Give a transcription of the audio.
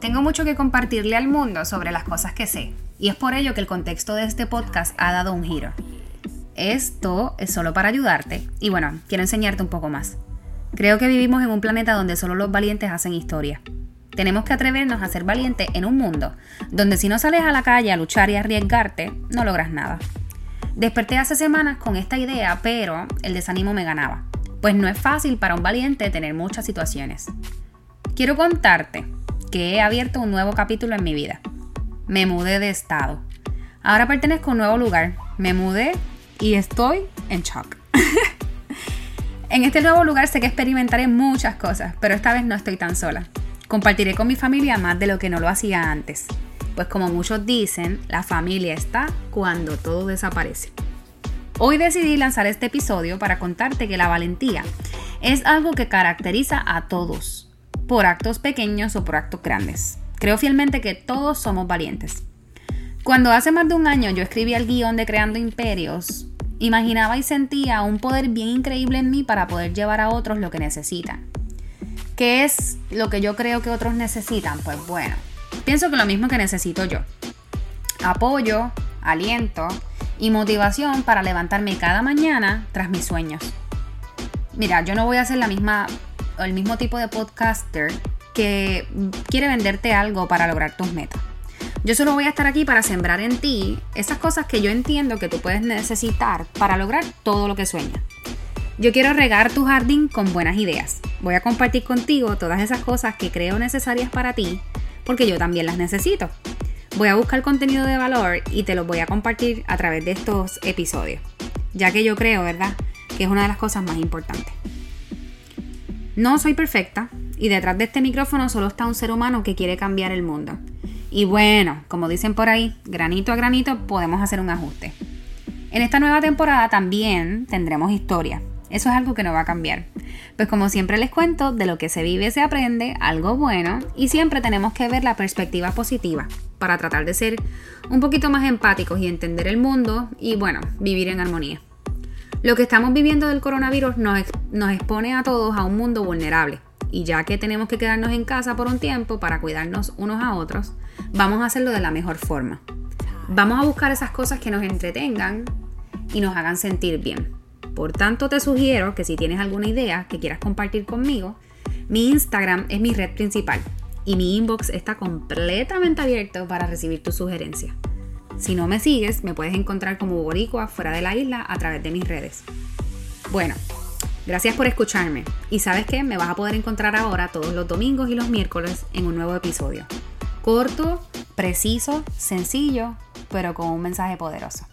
Tengo mucho que compartirle al mundo sobre las cosas que sé, y es por ello que el contexto de este podcast ha dado un giro. Esto es solo para ayudarte, y bueno, quiero enseñarte un poco más. Creo que vivimos en un planeta donde solo los valientes hacen historia. Tenemos que atrevernos a ser valientes en un mundo donde si no sales a la calle a luchar y arriesgarte, no logras nada. Desperté hace semanas con esta idea, pero el desánimo me ganaba, pues no es fácil para un valiente tener muchas situaciones. Quiero contarte que he abierto un nuevo capítulo en mi vida. Me mudé de estado. Ahora pertenezco a un nuevo lugar. Me mudé y estoy en shock. en este nuevo lugar sé que experimentaré muchas cosas, pero esta vez no estoy tan sola. Compartiré con mi familia más de lo que no lo hacía antes. Pues como muchos dicen, la familia está cuando todo desaparece. Hoy decidí lanzar este episodio para contarte que la valentía es algo que caracteriza a todos, por actos pequeños o por actos grandes. Creo fielmente que todos somos valientes. Cuando hace más de un año yo escribí el guion de Creando Imperios, imaginaba y sentía un poder bien increíble en mí para poder llevar a otros lo que necesitan. ¿Qué es lo que yo creo que otros necesitan? Pues bueno, pienso que lo mismo que necesito yo. Apoyo, aliento y motivación para levantarme cada mañana tras mis sueños. Mira, yo no voy a ser la misma, el mismo tipo de podcaster que quiere venderte algo para lograr tus metas. Yo solo voy a estar aquí para sembrar en ti esas cosas que yo entiendo que tú puedes necesitar para lograr todo lo que sueñas. Yo quiero regar tu jardín con buenas ideas. Voy a compartir contigo todas esas cosas que creo necesarias para ti, porque yo también las necesito. Voy a buscar contenido de valor y te lo voy a compartir a través de estos episodios, ya que yo creo, ¿verdad?, que es una de las cosas más importantes. No soy perfecta y detrás de este micrófono solo está un ser humano que quiere cambiar el mundo. Y bueno, como dicen por ahí, granito a granito podemos hacer un ajuste. En esta nueva temporada también tendremos historia. Eso es algo que no va a cambiar. Pues como siempre les cuento, de lo que se vive se aprende algo bueno y siempre tenemos que ver la perspectiva positiva para tratar de ser un poquito más empáticos y entender el mundo y bueno, vivir en armonía. Lo que estamos viviendo del coronavirus nos, expone a todos a un mundo vulnerable y ya que tenemos que quedarnos en casa por un tiempo para cuidarnos unos a otros, vamos a hacerlo de la mejor forma. Vamos a buscar esas cosas que nos entretengan y nos hagan sentir bien. Por tanto, te sugiero que si tienes alguna idea que quieras compartir conmigo, mi Instagram es mi red principal y mi inbox está completamente abierto para recibir tus sugerencias. Si no me sigues, me puedes encontrar como boricua fuera de la isla a través de mis redes. Bueno, gracias por escucharme y sabes que me vas a poder encontrar ahora todos los domingos y los miércoles en un nuevo episodio. Corto, preciso, sencillo, pero con un mensaje poderoso.